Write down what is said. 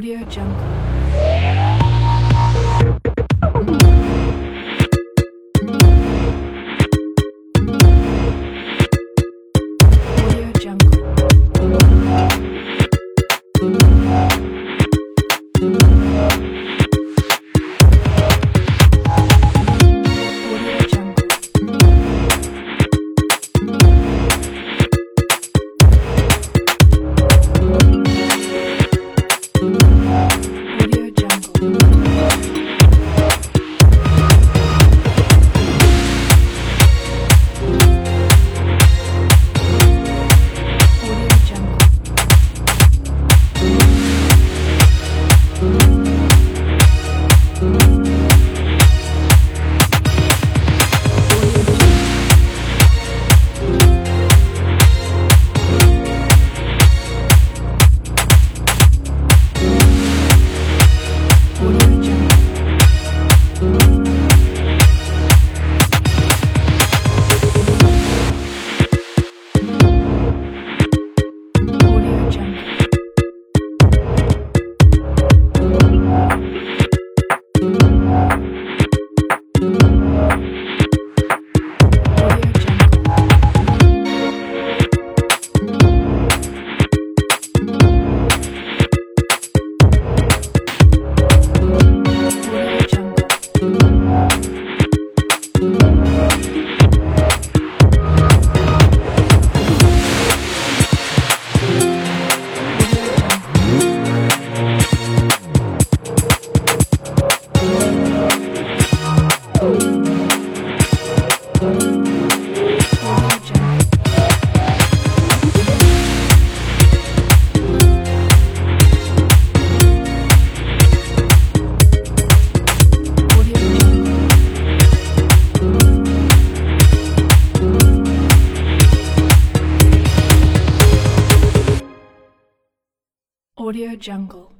Audio Jungle. Audio Jungle.